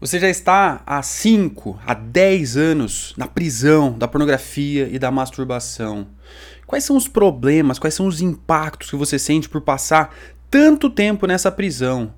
Você já está há 5, há 10 anos na prisão da pornografia e da masturbação. Quais são os problemas, quais são os impactos que você sente por passar tanto tempo nessa prisão?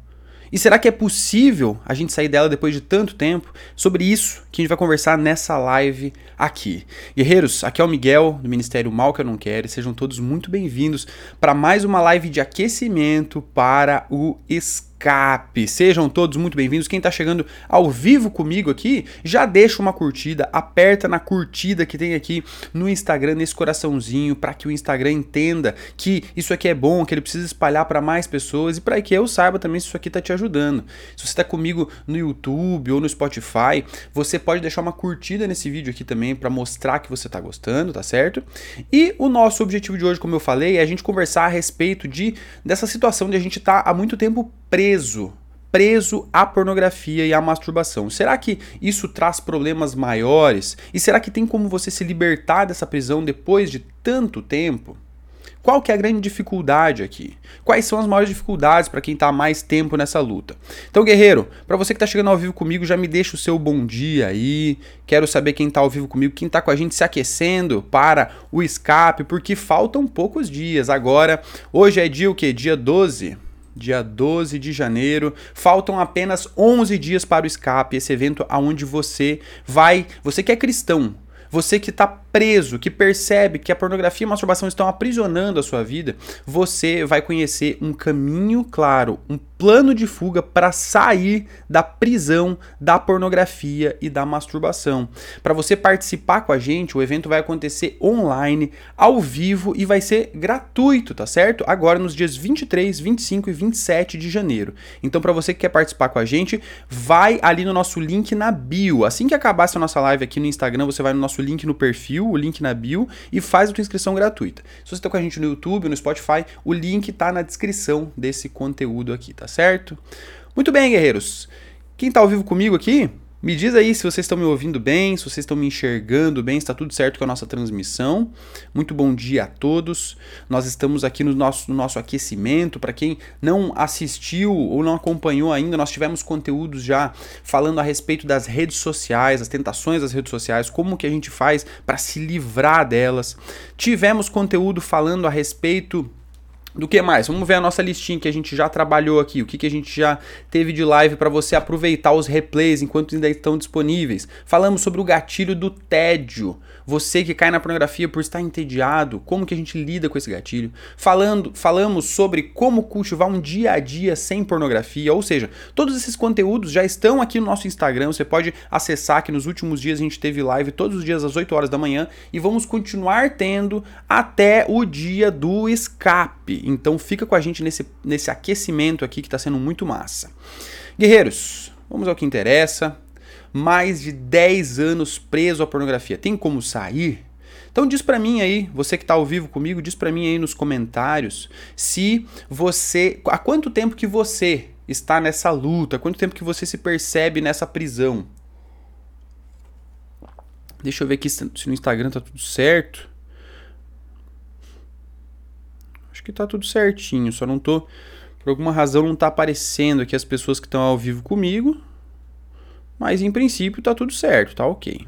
E será que é possível a gente sair dela depois de tanto tempo? Sobre isso que a gente vai conversar nessa live aqui. Guerreiros, aqui é o Miguel do Ministério Mal que eu não quero. E sejam todos muito bem-vindos para mais uma live de aquecimento para o escape escape. Sejam todos muito bem-vindos. Quem está chegando ao vivo comigo aqui, já deixa uma curtida, aperta na curtida que tem aqui no Instagram, nesse coraçãozinho, para que o Instagram entenda que isso aqui é bom, que ele precisa espalhar para mais pessoas e para que eu saiba também se isso aqui está te ajudando. Se você está comigo no YouTube ou no Spotify, você pode deixar uma curtida nesse vídeo aqui também para mostrar que você está gostando, tá certo? E o nosso objetivo de hoje, como eu falei, é a gente conversar a respeito de dessa situação de a gente estar tá há muito tempo preso preso à pornografia e à masturbação. Será que isso traz problemas maiores? E será que tem como você se libertar dessa prisão depois de tanto tempo? Qual que é a grande dificuldade aqui? Quais são as maiores dificuldades para quem está mais tempo nessa luta? Então, guerreiro, para você que está chegando ao vivo comigo, já me deixa o seu bom dia aí. Quero saber quem está ao vivo comigo, quem está com a gente se aquecendo para o escape, porque faltam poucos dias. Agora, hoje é dia o quê? Dia 12 dia 12 de janeiro. Faltam apenas 11 dias para o escape, esse evento aonde você vai, você que é cristão, você que está preso, que percebe que a pornografia e a masturbação estão aprisionando a sua vida, você vai conhecer um caminho claro, um plano de fuga para sair da prisão da pornografia e da masturbação. Para você participar com a gente, o evento vai acontecer online, ao vivo e vai ser gratuito, tá certo? Agora nos dias 23, 25 e 27 de janeiro. Então para você que quer participar com a gente, vai ali no nosso link na bio. Assim que acabar essa nossa live aqui no Instagram, você vai no nosso link no perfil, o link na bio e faz a tua inscrição gratuita. Se você está com a gente no YouTube, no Spotify, o link está na descrição desse conteúdo aqui, tá certo? Muito bem, guerreiros. Quem está ao vivo comigo aqui, me diz aí se vocês estão me ouvindo bem, se vocês estão me enxergando bem, está tudo certo com a nossa transmissão. Muito bom dia a todos. Nós estamos aqui no nosso, no nosso aquecimento. Para quem não assistiu ou não acompanhou ainda, nós tivemos conteúdos já falando a respeito das redes sociais, as tentações das redes sociais, como que a gente faz para se livrar delas. Tivemos conteúdo falando a respeito do que mais? Vamos ver a nossa listinha que a gente já trabalhou aqui, o que, que a gente já teve de live para você aproveitar os replays enquanto ainda estão disponíveis. Falamos sobre o gatilho do tédio. Você que cai na pornografia por estar entediado, como que a gente lida com esse gatilho? Falando, falamos sobre como cultivar um dia a dia sem pornografia, ou seja, todos esses conteúdos já estão aqui no nosso Instagram, você pode acessar que nos últimos dias a gente teve live todos os dias às 8 horas da manhã e vamos continuar tendo até o dia do escape. Então fica com a gente nesse, nesse aquecimento aqui que está sendo muito massa. Guerreiros, vamos ao que interessa mais de 10 anos preso à pornografia. Tem como sair? Então diz para mim aí, você que está ao vivo comigo, diz para mim aí nos comentários se você, há quanto tempo que você está nessa luta, quanto tempo que você se percebe nessa prisão. Deixa eu ver aqui se no Instagram tá tudo certo. Acho que tá tudo certinho, só não tô por alguma razão não tá aparecendo aqui as pessoas que estão ao vivo comigo. Mas em princípio tá tudo certo, tá ok.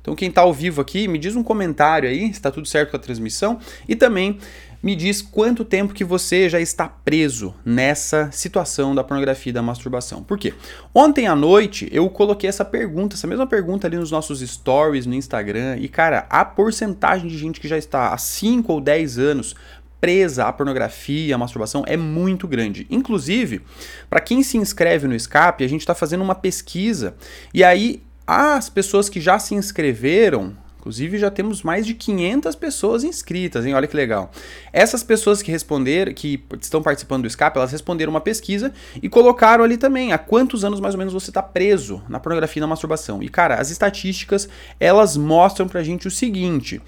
Então quem está ao vivo aqui, me diz um comentário aí se está tudo certo com a transmissão e também me diz quanto tempo que você já está preso nessa situação da pornografia e da masturbação. Por quê? Ontem à noite eu coloquei essa pergunta, essa mesma pergunta ali nos nossos stories no Instagram e cara, a porcentagem de gente que já está há 5 ou 10 anos presa à pornografia, à masturbação é muito grande. Inclusive, para quem se inscreve no Escape, a gente está fazendo uma pesquisa e aí as pessoas que já se inscreveram, inclusive já temos mais de 500 pessoas inscritas, hein? Olha que legal. Essas pessoas que responderam, que estão participando do Escape, elas responderam uma pesquisa e colocaram ali também há quantos anos mais ou menos você está preso na pornografia e na masturbação. E cara, as estatísticas, elas mostram pra gente o seguinte: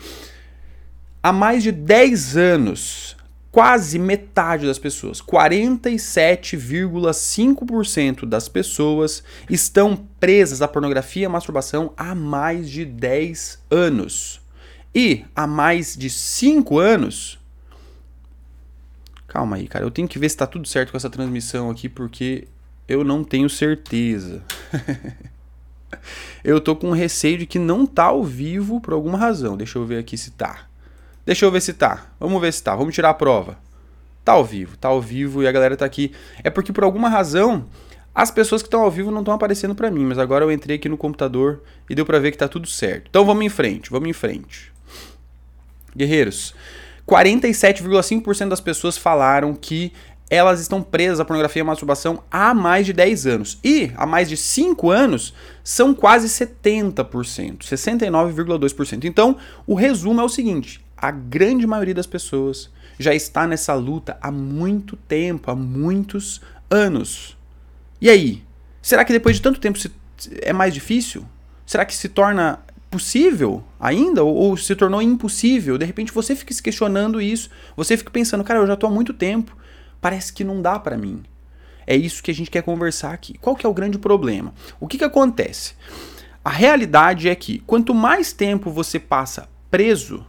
há mais de 10 anos, quase metade das pessoas, 47,5% das pessoas estão presas à pornografia e à masturbação há mais de 10 anos. E há mais de 5 anos. Calma aí, cara, eu tenho que ver se está tudo certo com essa transmissão aqui porque eu não tenho certeza. eu tô com receio de que não tá ao vivo por alguma razão. Deixa eu ver aqui se tá. Deixa eu ver se tá. Vamos ver se tá. Vamos tirar a prova. Tá ao vivo, tá ao vivo e a galera tá aqui. É porque por alguma razão as pessoas que estão ao vivo não estão aparecendo para mim, mas agora eu entrei aqui no computador e deu para ver que tá tudo certo. Então vamos em frente, vamos em frente. Guerreiros, 47,5% das pessoas falaram que elas estão presas à pornografia e à masturbação há mais de 10 anos. E há mais de 5 anos são quase 70%, 69,2%. Então, o resumo é o seguinte: a grande maioria das pessoas já está nessa luta há muito tempo, há muitos anos. E aí? Será que depois de tanto tempo é mais difícil? Será que se torna possível ainda ou, ou, se tornou impossível? De repente você fica se questionando isso, você fica pensando, cara, eu já estou há muito tempo, parece que não dá para mim. É isso que a gente quer conversar aqui. Qual que é o grande problema? O que, que acontece? A realidade é que quanto mais tempo você passa preso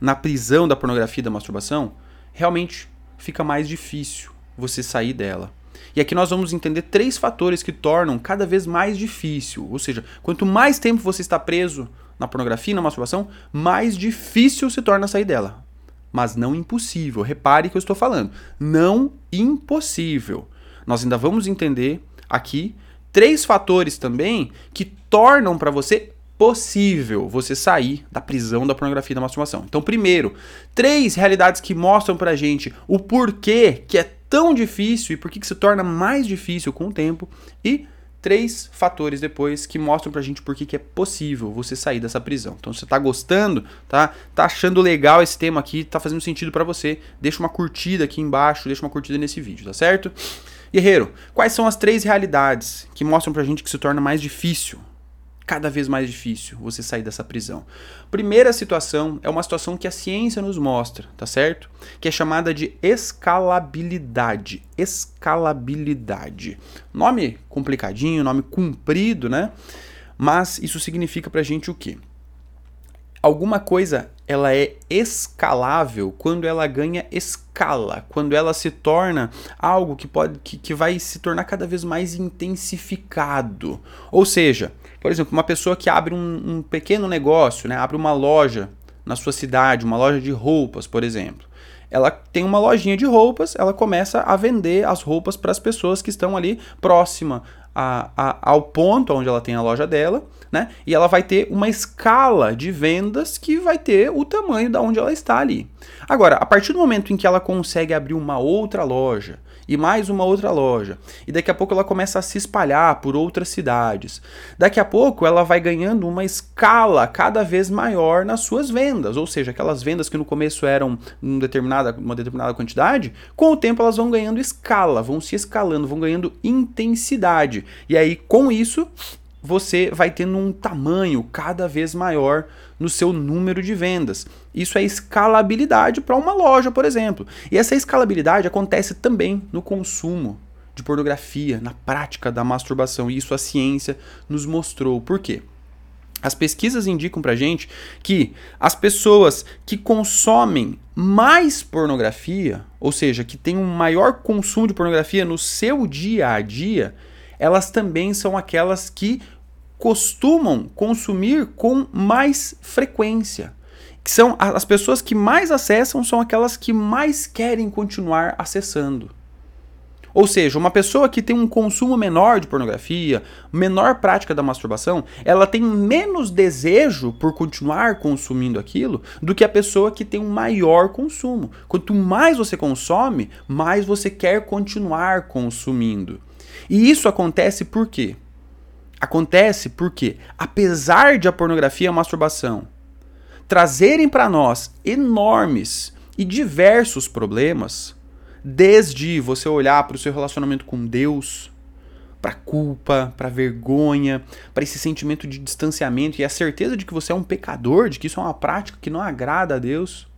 na prisão da pornografia e da masturbação, realmente fica mais difícil você sair dela. E aqui nós vamos entender três fatores que tornam cada vez mais difícil. Ou seja, quanto mais tempo você está preso na pornografia e na masturbação, mais difícil se torna sair dela mas não impossível. Repare que eu estou falando, não impossível. Nós ainda vamos entender aqui três fatores também que tornam para você possível você sair da prisão da pornografia e da masturbação. Então, primeiro, três realidades que mostram pra gente o porquê que é tão difícil e por que se torna mais difícil com o tempo e três fatores depois que mostram pra gente por que, é possível você sair dessa prisão. Então, se você tá gostando, tá? Tá achando legal esse tema aqui, tá fazendo sentido para você, deixa uma curtida aqui embaixo, deixa uma curtida nesse vídeo, tá certo? Guerreiro, quais são as três realidades que mostram pra gente que se torna mais difícil cada vez mais difícil você sair dessa prisão. Primeira situação é uma situação que a ciência nos mostra, tá certo? Que é chamada de escalabilidade. Escalabilidade. Nome complicadinho, nome comprido, né? Mas isso significa pra gente o quê? Alguma coisa ela é escalável quando ela ganha escala, quando ela se torna algo que pode que, que vai se tornar cada vez mais intensificado. Ou seja, por exemplo, uma pessoa que abre um, um pequeno negócio, né, abre uma loja na sua cidade, uma loja de roupas, por exemplo. Ela tem uma lojinha de roupas, ela começa a vender as roupas para as pessoas que estão ali próxima a, a, ao ponto onde ela tem a loja dela, né? E ela vai ter uma escala de vendas que vai ter o tamanho da onde ela está ali. Agora, a partir do momento em que ela consegue abrir uma outra loja, e mais uma outra loja. E daqui a pouco ela começa a se espalhar por outras cidades. Daqui a pouco ela vai ganhando uma escala cada vez maior nas suas vendas, ou seja, aquelas vendas que no começo eram uma determinada, uma determinada quantidade, com o tempo elas vão ganhando escala, vão se escalando, vão ganhando intensidade. E aí com isso você vai tendo um tamanho cada vez maior no seu número de vendas. Isso é escalabilidade para uma loja, por exemplo. E essa escalabilidade acontece também no consumo de pornografia, na prática da masturbação. E isso a ciência nos mostrou. Por quê? As pesquisas indicam pra gente que as pessoas que consomem mais pornografia, ou seja, que têm um maior consumo de pornografia no seu dia a dia, elas também são aquelas que costumam consumir com mais frequência. Que são as pessoas que mais acessam são aquelas que mais querem continuar acessando. Ou seja, uma pessoa que tem um consumo menor de pornografia, menor prática da masturbação, ela tem menos desejo por continuar consumindo aquilo do que a pessoa que tem um maior consumo. Quanto mais você consome, mais você quer continuar consumindo. E isso acontece por quê? Acontece porque, apesar de a pornografia e a masturbação trazerem para nós enormes e diversos problemas, desde você olhar para o seu relacionamento com Deus, para culpa, para vergonha, para esse sentimento de distanciamento e a certeza de que você é um pecador, de que isso é uma prática que não agrada a Deus.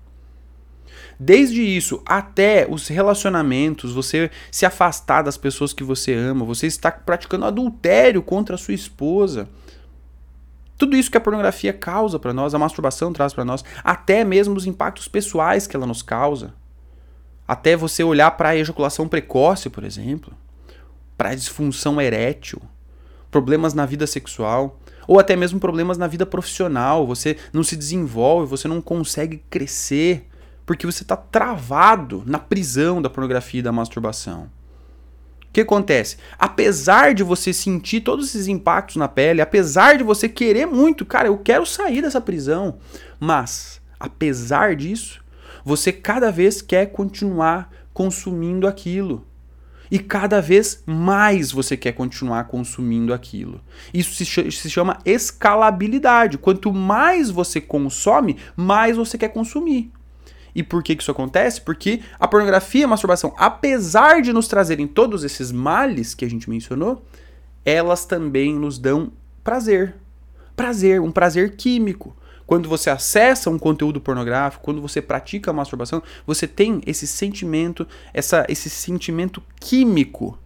Desde isso até os relacionamentos, você se afastar das pessoas que você ama, você está praticando adultério contra a sua esposa. Tudo isso que a pornografia causa para nós, a masturbação traz para nós, até mesmo os impactos pessoais que ela nos causa. Até você olhar para a ejaculação precoce, por exemplo, para a disfunção erétil, problemas na vida sexual, ou até mesmo problemas na vida profissional. Você não se desenvolve, você não consegue crescer, porque você está travado na prisão da pornografia e da masturbação. O que acontece? Apesar de você sentir todos esses impactos na pele, apesar de você querer muito, cara, eu quero sair dessa prisão, mas apesar disso, você cada vez quer continuar consumindo aquilo. E cada vez mais você quer continuar consumindo aquilo. Isso se, chama escalabilidade. Quanto mais você consome, mais você quer consumir. E por que, que isso acontece? Porque a pornografia e a masturbação, apesar de nos trazerem todos esses males que a gente mencionou, elas também nos dão prazer. Prazer, um prazer químico. Quando você acessa um conteúdo pornográfico, quando você pratica a masturbação, você tem esse sentimento, essa, esse sentimento químico,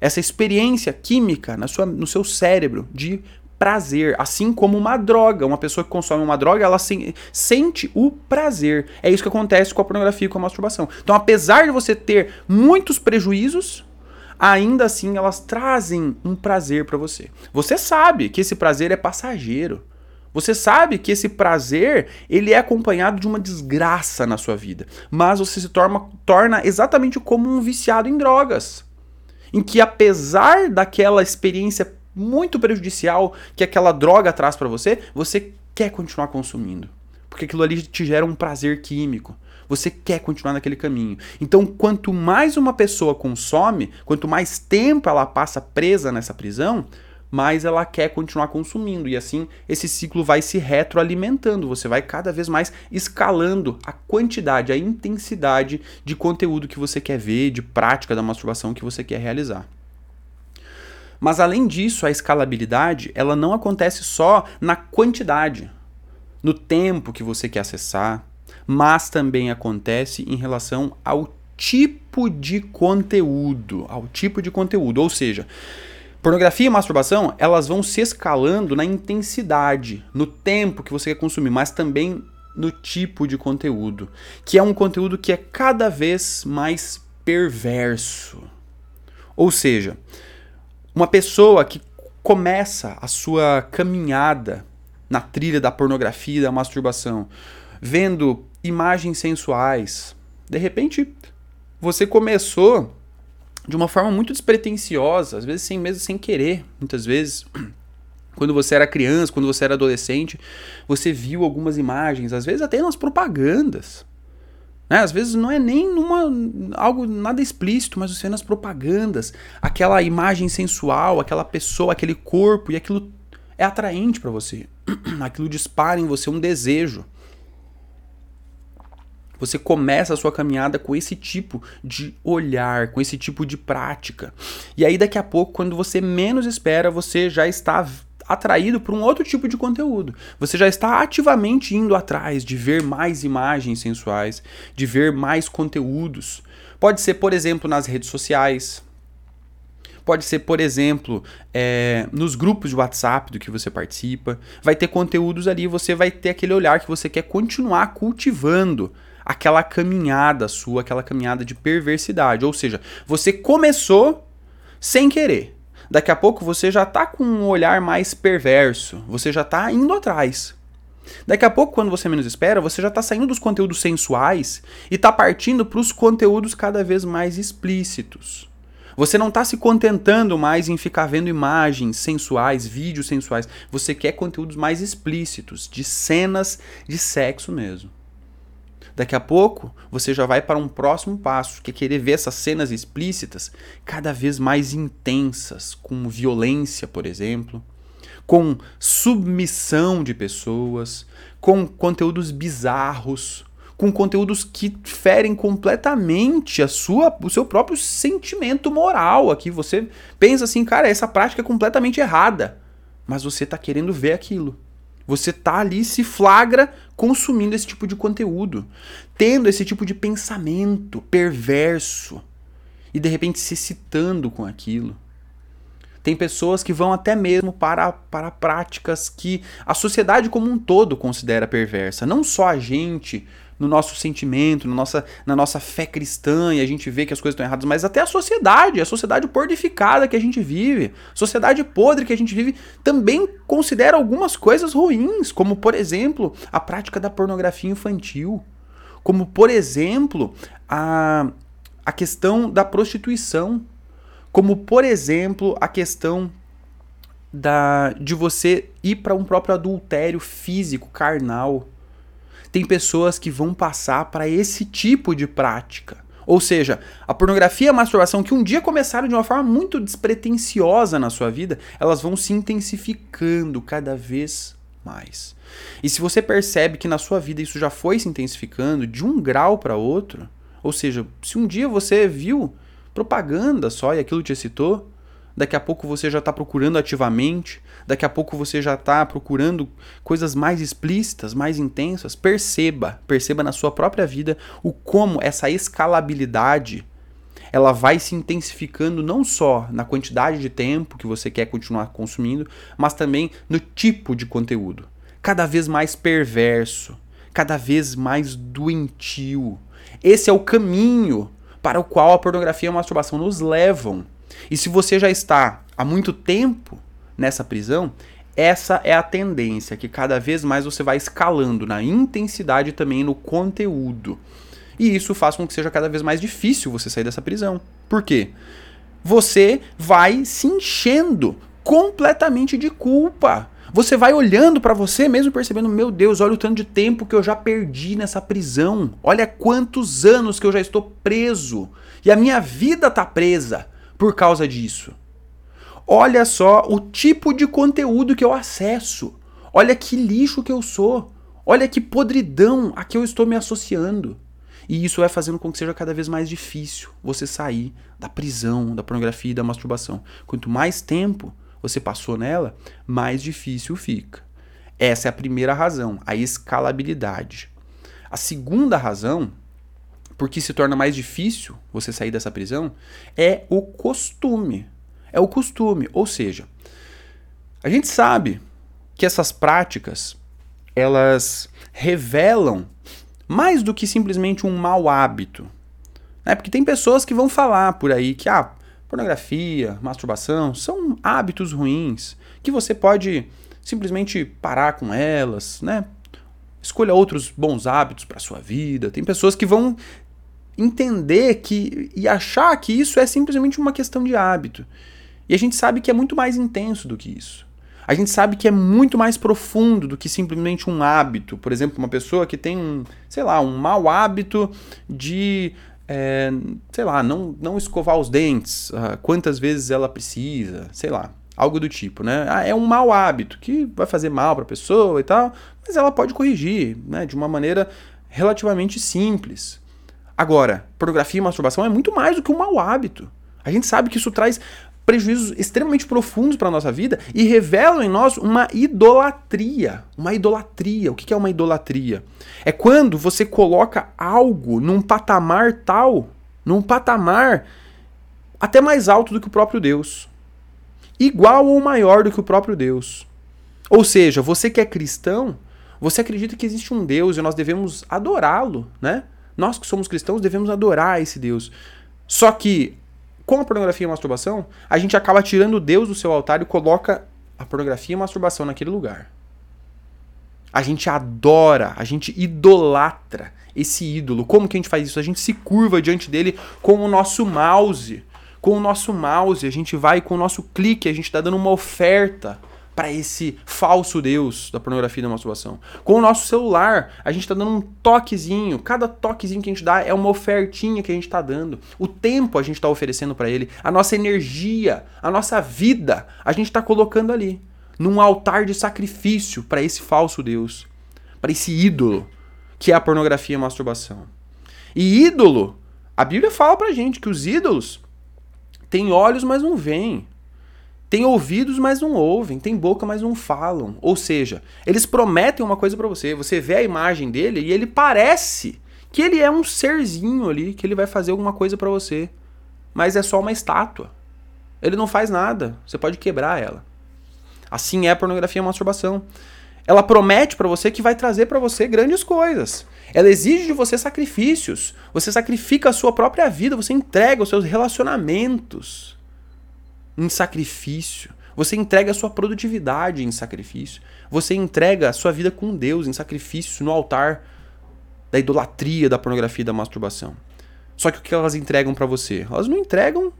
essa experiência química na sua, no seu cérebro de prazer, assim como uma droga. Uma pessoa que consome uma droga, ela se, sente o prazer. É isso que acontece com a pornografia e com a masturbação. Então, apesar de você ter muitos prejuízos, ainda assim elas trazem um prazer para você. Você sabe que esse prazer é passageiro. Você sabe que esse prazer, ele é acompanhado de uma desgraça na sua vida, mas você se torna, torna exatamente como um viciado em drogas. Em que apesar daquela experiência muito prejudicial que aquela droga traz para você, você quer continuar consumindo. Porque aquilo ali te gera um prazer químico. Você quer continuar naquele caminho. Então, quanto mais uma pessoa consome, quanto mais tempo ela passa presa nessa prisão, mais ela quer continuar consumindo. E assim esse ciclo vai se retroalimentando. Você vai cada vez mais escalando a quantidade, a intensidade de conteúdo que você quer ver, de prática da masturbação que você quer realizar. Mas além disso, a escalabilidade, ela não acontece só na quantidade, no tempo que você quer acessar, mas também acontece em relação ao tipo de conteúdo, ao tipo de conteúdo, ou seja, Pornografia e masturbação, elas vão se escalando na intensidade, no tempo que você quer consumir, mas também no tipo de conteúdo, que é um conteúdo que é cada vez mais perverso. Ou seja, uma pessoa que começa a sua caminhada na trilha da pornografia e da masturbação, vendo imagens sensuais, de repente você começou de uma forma muito despretensiosa, às vezes sem mesmo sem querer, muitas vezes. Quando você era criança, quando você era adolescente, você viu algumas imagens, às vezes até nas propagandas. Né? Às vezes não é nem numa, algo nada explícito, mas você vê nas propagandas, aquela imagem sensual, aquela pessoa, aquele corpo, e aquilo é atraente para você. Aquilo dispara em você um desejo. Você começa a sua caminhada com esse tipo de olhar, com esse tipo de prática. E aí daqui a pouco, quando você menos espera, você já está atraído por um outro tipo de conteúdo. Você já está ativamente indo atrás de ver mais imagens sensuais, de ver mais conteúdos. Pode ser, por exemplo, nas redes sociais. Pode ser, por exemplo, é, nos grupos de WhatsApp do que você participa. Vai ter conteúdos ali, você vai ter aquele olhar que você quer continuar cultivando aquela caminhada sua, aquela caminhada de perversidade. Ou seja, você começou sem querer. Daqui a pouco você já está com um olhar mais perverso, você já está indo atrás. Daqui a pouco, quando você menos espera, você já está saindo dos conteúdos sensuais e está partindo para os conteúdos cada vez mais explícitos. Você não está se contentando mais em ficar vendo imagens sensuais, vídeos sensuais. Você quer conteúdos mais explícitos, de cenas de sexo mesmo. Daqui a pouco, você já vai para um próximo passo, que é querer ver essas cenas explícitas cada vez mais intensas, com violência, por exemplo, com submissão de pessoas, com conteúdos bizarros, com conteúdos que ferem completamente a sua, o seu próprio sentimento moral. Aqui você pensa assim, cara, essa prática é completamente errada, mas você está querendo ver aquilo. Você tá ali, se flagra consumindo esse tipo de conteúdo, tendo esse tipo de pensamento perverso e de repente se excitando com aquilo. Tem pessoas que vão até mesmo para, para práticas que a sociedade como um todo considera perversa. Não só a gente no nosso sentimento, no nossa, na nossa fé cristã e a gente vê que as coisas estão erradas, mas até a sociedade, a sociedade pordificada que a gente vive, sociedade podre que a gente vive, também considera algumas coisas ruins, como por exemplo a prática da pornografia infantil, como por exemplo a, a questão da prostituição, como por exemplo a questão da, de você ir para um próprio adultério físico, carnal. Tem pessoas que vão passar para esse tipo de prática. Ou seja, a pornografia e a masturbação que um dia começaram de uma forma muito despretensiosa na sua vida, elas vão se intensificando cada vez mais. E se você percebe que na sua vida isso já foi se intensificando de um grau para outro, ou seja, se um dia você viu propaganda só e aquilo te excitou, daqui a pouco você já está procurando ativamente, daqui a pouco você já está procurando coisas mais explícitas, mais intensas. Perceba, perceba na sua própria vida o como essa escalabilidade ela vai se intensificando não só na quantidade de tempo que você quer continuar consumindo, mas também no tipo de conteúdo. Cada vez mais perverso, cada vez mais doentio. Esse é o caminho para o qual a pornografia e a masturbação nos levam. E se você já está há muito tempo nessa prisão, essa é a tendência, que cada vez mais você vai escalando na intensidade e também no conteúdo. E isso faz com que seja cada vez mais difícil você sair dessa prisão. Por quê? Você vai se enchendo completamente de culpa. Você vai olhando para você mesmo percebendo, meu Deus, olha o tanto de tempo que eu já perdi nessa prisão. Olha quantos anos que eu já estou preso. E a minha vida tá presa por causa disso. Olha só o tipo de conteúdo que eu acesso. Olha que lixo que eu sou. Olha que podridão a que eu estou me associando. E isso vai fazendo com que seja cada vez mais difícil você sair da prisão, da pornografia e da masturbação. Quanto mais tempo você passou nela, mais difícil fica. Essa é a primeira razão, a escalabilidade. A segunda razão porque se torna mais difícil você sair dessa prisão, é o costume. É o costume, ou seja, a gente sabe que essas práticas elas revelam mais do que simplesmente um mau hábito. Né? Porque tem pessoas que vão falar por aí que ah, pornografia, masturbação são hábitos ruins, que você pode simplesmente parar com elas, né? Escolha outros bons hábitos para sua vida. Tem pessoas que vão entender que e achar que isso é simplesmente uma questão de hábito. E a gente sabe que é muito mais intenso do que isso. A gente sabe que é muito mais profundo do que simplesmente um hábito. Por exemplo, uma pessoa que tem um, sei lá, um mau hábito de, é, sei lá, não, não escovar os dentes, uh, quantas vezes ela precisa, sei lá, algo do tipo, né? Ah, é um mau hábito que vai fazer mal para a pessoa e tal, mas ela pode corrigir, né, de uma maneira relativamente simples. Agora, pornografia e masturbação é muito mais do que um mau hábito. A gente sabe que isso traz prejuízos extremamente profundos para a nossa vida e revelam em nós uma idolatria. Uma idolatria. O que é uma idolatria? É quando você coloca algo num patamar tal, num patamar até mais alto do que o próprio Deus. Igual ou maior do que o próprio Deus. Ou seja, você que é cristão, você acredita que existe um Deus e nós devemos adorá-lo, né? Nós que somos cristãos devemos adorar esse Deus. Só que com a pornografia e a masturbação, a gente acaba tirando Deus do seu altar e coloca a pornografia e a masturbação naquele lugar. A gente adora, a gente idolatra esse ídolo. Como que a gente faz isso? A gente se curva diante dele com o nosso mouse. Com o nosso mouse, a gente vai com o nosso clique, a gente está dando uma oferta para esse falso Deus da pornografia e da masturbação. Com o nosso celular, a gente está dando um toquezinho. Cada toquezinho que a gente dá é uma ofertinha que a gente está dando. O tempo a gente está oferecendo para ele. A nossa energia, a nossa vida, a gente está colocando ali. Num altar de sacrifício para esse falso Deus. Para esse ídolo que é a pornografia e a masturbação. E ídolo, a Bíblia fala pra gente que os ídolos têm olhos, mas não veem tem ouvidos, mas não ouvem, tem boca, mas não falam. Ou seja, eles prometem uma coisa para você, você vê a imagem dele e ele parece que ele é um serzinho ali, que ele vai fazer alguma coisa para você. Mas é só uma estátua. Ele não faz nada, você pode quebrar ela. Assim é a pornografia e a masturbação. ela promete para você que vai trazer para você grandes coisas. Ela exige de você sacrifícios. Você sacrifica a sua própria vida, você entrega os seus relacionamentos em sacrifício. Você entrega a sua produtividade em sacrifício. Você entrega a sua vida com Deus em sacrifício no altar da idolatria, da pornografia e da masturbação. Só que o que elas entregam para você? Elas não entregam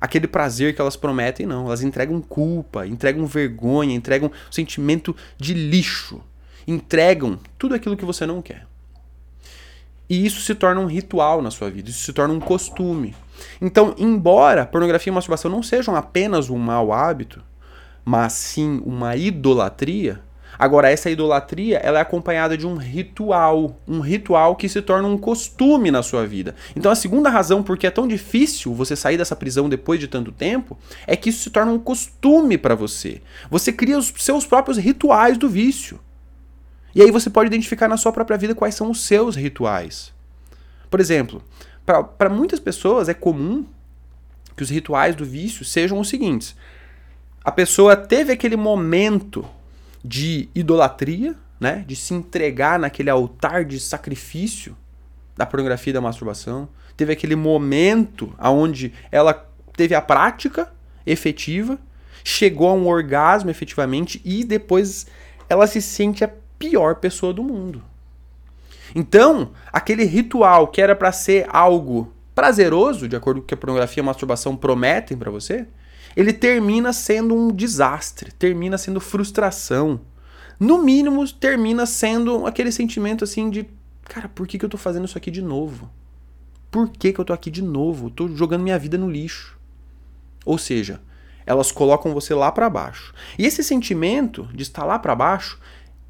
aquele prazer que elas prometem, não. Elas entregam culpa, entregam vergonha, entregam sentimento de lixo. Entregam tudo aquilo que você não quer. E isso se torna um ritual na sua vida, isso se torna um costume. Então, embora pornografia e masturbação não sejam apenas um mau hábito, mas sim uma idolatria, agora essa idolatria ela é acompanhada de um ritual, um ritual que se torna um costume na sua vida. Então, a segunda razão por que é tão difícil você sair dessa prisão depois de tanto tempo é que isso se torna um costume para você. Você cria os seus próprios rituais do vício. E aí você pode identificar na sua própria vida quais são os seus rituais. Por exemplo, para muitas pessoas é comum que os rituais do vício sejam os seguintes: a pessoa teve aquele momento de idolatria, né, de se entregar naquele altar de sacrifício da pornografia e da masturbação, teve aquele momento aonde ela teve a prática efetiva, chegou a um orgasmo efetivamente e depois ela se sente pior pessoa do mundo. Então, aquele ritual que era para ser algo prazeroso, de acordo com o que a pornografia e a masturbação prometem para você, ele termina sendo um desastre, termina sendo frustração. No mínimo, termina sendo aquele sentimento assim de, cara, por que, que eu tô fazendo isso aqui de novo? Por que, que eu tô aqui de novo? tô jogando minha vida no lixo. Ou seja, elas colocam você lá para baixo. E esse sentimento de estar lá para baixo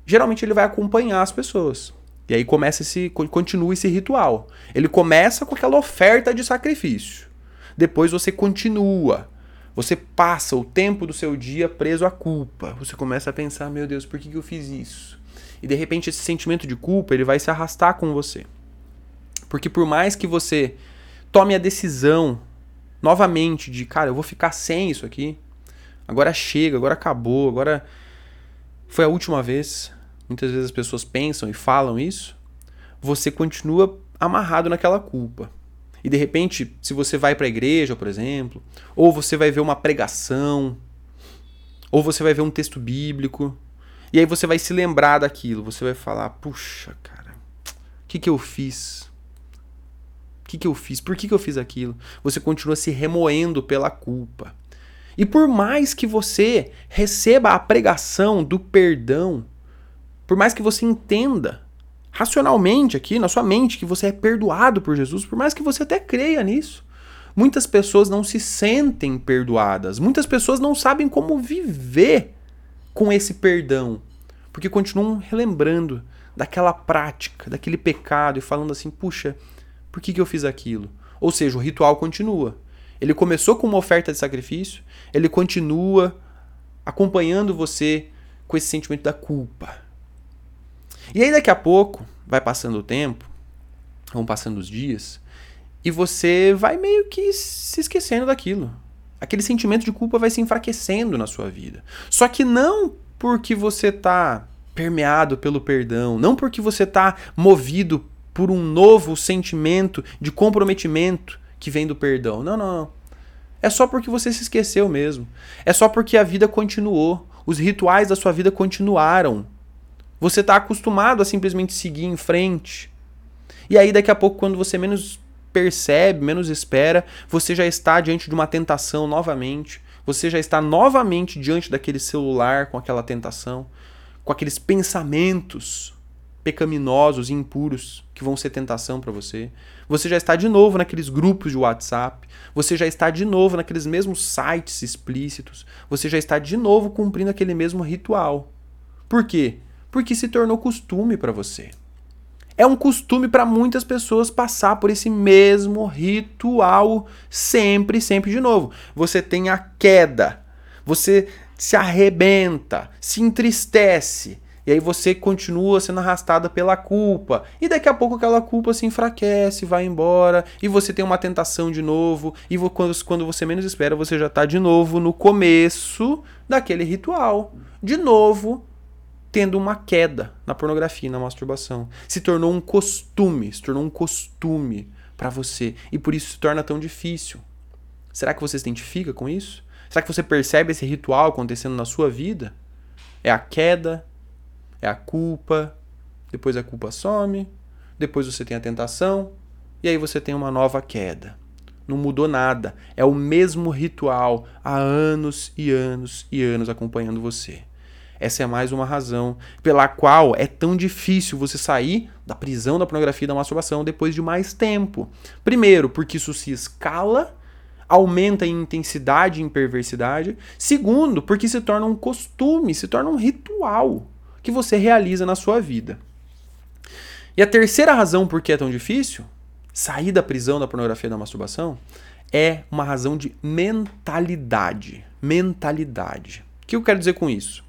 geralmente ele vai acompanhar as pessoas. E aí começa esse, continua esse ritual. Ele começa com aquela oferta de sacrifício. Depois você continua. Você passa o tempo do seu dia preso à culpa. Você começa a pensar, meu Deus, por que, eu fiz isso? E de repente esse sentimento de culpa, ele vai se arrastar com você. Porque por mais que você tome a decisão novamente de, cara, eu vou ficar sem isso aqui. Agora chega, agora acabou, agora foi a última vez muitas vezes as pessoas pensam e falam isso, você continua amarrado naquela culpa. E de repente, se você vai para a igreja, por exemplo, ou você vai ver uma pregação, ou você vai ver um texto bíblico, e aí você vai se lembrar daquilo, você vai falar: puxa, cara, o que, que eu fiz? O que, que eu fiz? Por que, que eu fiz aquilo? Você continua se remoendo pela culpa. E por mais que você receba a pregação do perdão, por mais que você entenda racionalmente aqui, na sua mente, que você é perdoado por Jesus, por mais que você até creia nisso, muitas pessoas não se sentem perdoadas. Muitas pessoas não sabem como viver com esse perdão, porque continuam relembrando daquela prática, daquele pecado e falando assim: puxa, por que, que eu fiz aquilo? Ou seja, o ritual continua. Ele começou com uma oferta de sacrifício, ele continua acompanhando você com esse sentimento da culpa. E aí daqui a pouco, vai passando o tempo, vão passando os dias, e você vai meio que se esquecendo daquilo. Aquele sentimento de culpa vai se enfraquecendo na sua vida. Só que não porque você está permeado pelo perdão, não porque você está movido por um novo sentimento de comprometimento que vem do perdão. Não, não, não. É só porque você se esqueceu mesmo. É só porque a vida continuou. Os rituais da sua vida continuaram. Você está acostumado a simplesmente seguir em frente. E aí, daqui a pouco, quando você menos percebe, menos espera, você já está diante de uma tentação novamente. Você já está novamente diante daquele celular com aquela tentação, com aqueles pensamentos pecaminosos e impuros que vão ser tentação para você. Você já está de novo naqueles grupos de WhatsApp. Você já está de novo naqueles mesmos sites explícitos. Você já está de novo cumprindo aquele mesmo ritual. Por quê? Porque se tornou costume para você. É um costume para muitas pessoas passar por esse mesmo ritual sempre, sempre de novo. Você tem a queda, você se arrebenta, se entristece, e aí você continua sendo arrastada pela culpa. E daqui a pouco aquela culpa se enfraquece, vai embora, e você tem uma tentação de novo, e quando, você menos espera, você já está de novo no começo daquele ritual. De novo, tendo uma queda na pornografia e na masturbação. Se tornou um costume, se tornou um costume para você e por isso se torna tão difícil. Será que você se identifica com isso? Será que você percebe esse ritual acontecendo na sua vida? É a queda, é a culpa, depois a culpa some, depois você tem a tentação e aí você tem uma nova queda. Não mudou nada, é o mesmo ritual há anos e anos e anos acompanhando você. Essa é mais uma razão pela qual é tão difícil você sair da prisão da pornografia e da masturbação depois de mais tempo. Primeiro, porque isso se escala, aumenta em intensidade e em perversidade. Segundo, porque se torna um costume, se torna um ritual que você realiza na sua vida. E a terceira razão por que é tão difícil sair da prisão da pornografia e da masturbação é uma razão de mentalidade. Mentalidade. O que eu quero dizer com isso?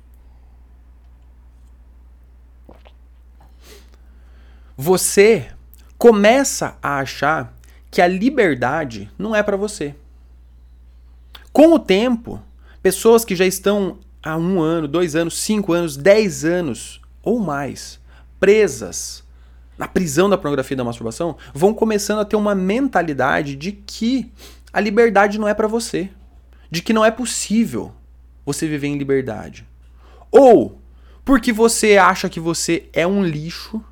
Você começa a achar que a liberdade não é para você. Com o tempo, pessoas que já estão há um ano, dois anos, cinco anos, dez anos ou mais presas na prisão da pornografia e da masturbação vão começando a ter uma mentalidade de que a liberdade não é para você, de que não é possível você viver em liberdade. Ou porque você acha que você é um lixo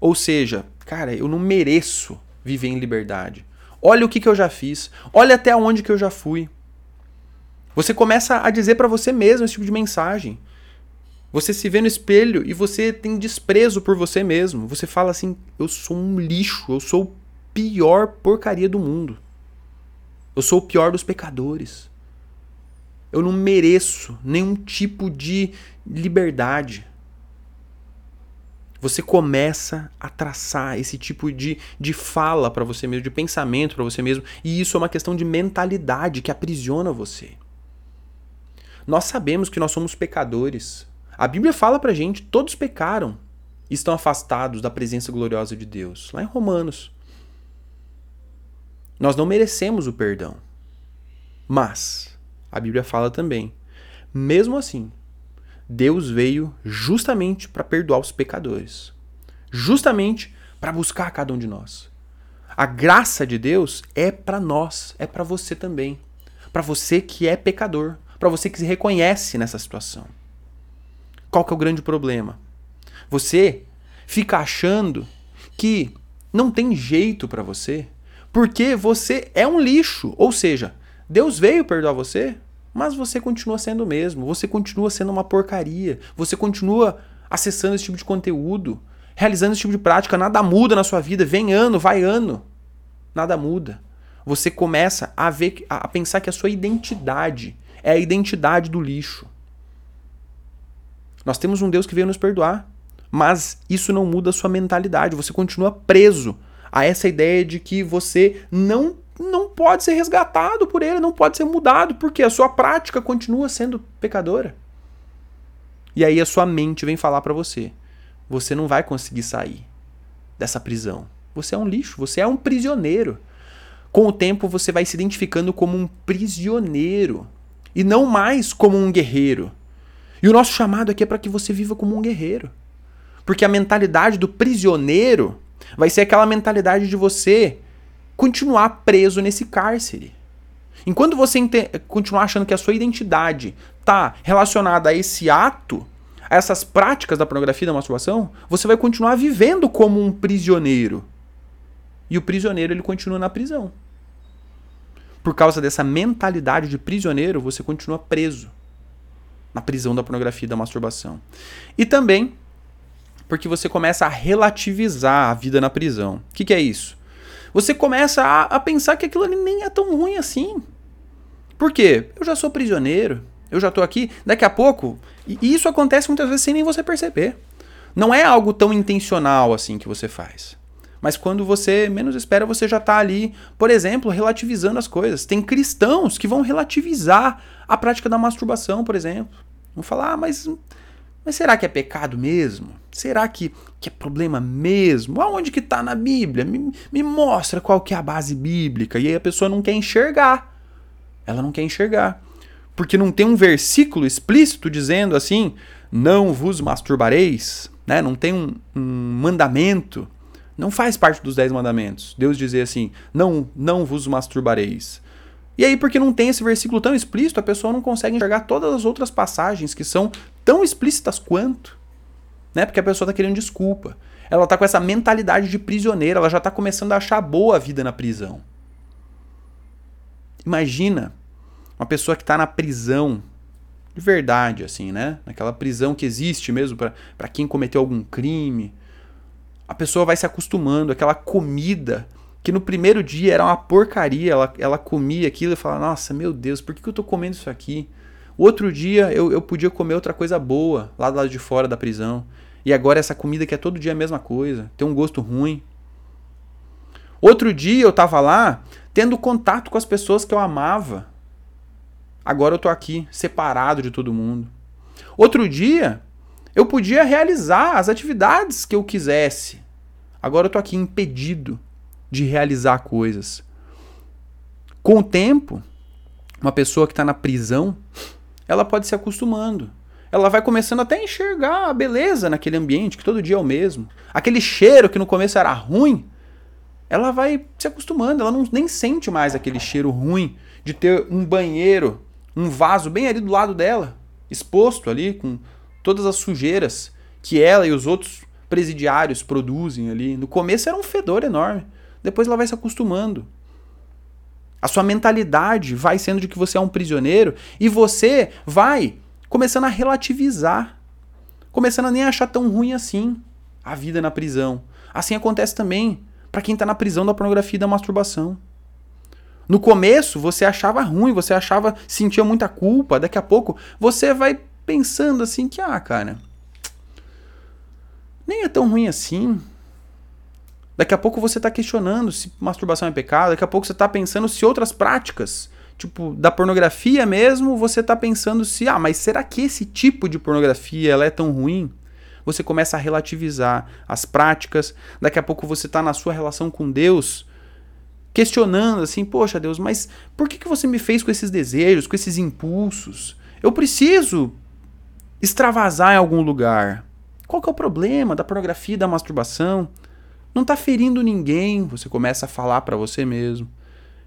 ou seja, cara, eu não mereço viver em liberdade. Olha o que, que eu já fiz. Olha até onde que eu já fui. Você começa a dizer para você mesmo esse tipo de mensagem. Você se vê no espelho e você tem desprezo por você mesmo. Você fala assim: eu sou um lixo, eu sou o pior porcaria do mundo. Eu sou o pior dos pecadores. Eu não mereço nenhum tipo de liberdade você começa a traçar esse tipo de, de fala para você mesmo, de pensamento para você mesmo, e isso é uma questão de mentalidade que aprisiona você. Nós sabemos que nós somos pecadores. A Bíblia fala pra gente, todos pecaram e estão afastados da presença gloriosa de Deus, lá em Romanos. Nós não merecemos o perdão. Mas a Bíblia fala também, mesmo assim, Deus veio justamente para perdoar os pecadores, justamente para buscar cada um de nós. A graça de Deus é para nós, é para você também, para você que é pecador, para você que se reconhece nessa situação. Qual que é o grande problema? Você fica achando que não tem jeito para você, porque você é um lixo, ou seja, Deus veio perdoar você, mas você continua sendo o mesmo, você continua sendo uma porcaria, você continua acessando esse tipo de conteúdo, realizando esse tipo de prática, nada muda na sua vida, vem ano, vai ano, nada muda. Você começa a ver, a pensar que a sua identidade é a identidade do lixo. Nós temos um Deus que veio nos perdoar, mas isso não muda a sua mentalidade, você continua preso a essa ideia de que você não não pode ser resgatado por ele, não pode ser mudado, porque a sua prática continua sendo pecadora. E aí a sua mente vem falar para você: você não vai conseguir sair dessa prisão. Você é um lixo, você é um prisioneiro. Com o tempo você vai se identificando como um prisioneiro e não mais como um guerreiro. E o nosso chamado aqui é para que você viva como um guerreiro. Porque a mentalidade do prisioneiro vai ser aquela mentalidade de você continuar preso nesse cárcere. Enquanto você continuar achando que a sua identidade está relacionada a esse ato, a essas práticas da pornografia e da masturbação, você vai continuar vivendo como um prisioneiro. E o prisioneiro ele continua na prisão. Por causa dessa mentalidade de prisioneiro, você continua preso na prisão da pornografia e da masturbação. E também porque você começa a relativizar a vida na prisão. O que, que é isso? Você começa a, a pensar que aquilo ali nem é tão ruim assim. Por quê? Eu já sou prisioneiro, eu já estou aqui, daqui a pouco, e isso acontece muitas vezes sem nem você perceber. Não é algo tão intencional assim que você faz. Mas quando você menos espera, você já está ali, por exemplo, relativizando as coisas. Tem cristãos que vão relativizar a prática da masturbação, por exemplo. Vão falar, ah, mas mas será que é pecado mesmo? Será que, que é problema mesmo? Aonde que está na Bíblia? Me, me mostra qual que é a base bíblica. E aí a pessoa não quer enxergar. Ela não quer enxergar. porque não tem um versículo explícito dizendo assim: não vos masturbareis, né? não tem um, um mandamento, não faz parte dos dez mandamentos. Deus dizer assim: não, não vos masturbareis. E aí, porque não tem esse versículo tão explícito, a pessoa não consegue enxergar todas as outras passagens que são tão explícitas quanto. Né? Porque a pessoa está querendo desculpa. Ela está com essa mentalidade de prisioneira, ela já está começando a achar boa a vida na prisão. Imagina uma pessoa que está na prisão, de verdade, assim, né? Naquela prisão que existe mesmo para quem cometeu algum crime. A pessoa vai se acostumando, aquela comida que no primeiro dia era uma porcaria, ela, ela comia aquilo e falava, nossa, meu Deus, por que, que eu tô comendo isso aqui? Outro dia eu, eu podia comer outra coisa boa, lá do lado de fora da prisão. E agora essa comida que é todo dia a mesma coisa, tem um gosto ruim. Outro dia eu tava lá tendo contato com as pessoas que eu amava. Agora eu tô aqui, separado de todo mundo. Outro dia eu podia realizar as atividades que eu quisesse. Agora eu tô aqui impedido de realizar coisas. Com o tempo, uma pessoa que está na prisão, ela pode se acostumando. Ela vai começando até a enxergar a beleza naquele ambiente, que todo dia é o mesmo. Aquele cheiro que no começo era ruim, ela vai se acostumando, ela não, nem sente mais aquele cheiro ruim de ter um banheiro, um vaso bem ali do lado dela, exposto ali com todas as sujeiras que ela e os outros presidiários produzem ali. No começo era um fedor enorme. Depois ela vai se acostumando. A sua mentalidade vai sendo de que você é um prisioneiro e você vai começando a relativizar, começando a nem achar tão ruim assim a vida na prisão. Assim acontece também para quem está na prisão da pornografia e da masturbação. No começo você achava ruim, você achava, sentia muita culpa, daqui a pouco você vai pensando assim que, ah, cara, nem é tão ruim assim. Daqui a pouco você está questionando se masturbação é pecado, daqui a pouco você está pensando se outras práticas, tipo da pornografia mesmo, você está pensando se, ah, mas será que esse tipo de pornografia ela é tão ruim? Você começa a relativizar as práticas, daqui a pouco você está na sua relação com Deus, questionando assim, poxa Deus, mas por que, que você me fez com esses desejos, com esses impulsos? Eu preciso extravasar em algum lugar. Qual que é o problema da pornografia da masturbação? Não está ferindo ninguém, você começa a falar para você mesmo.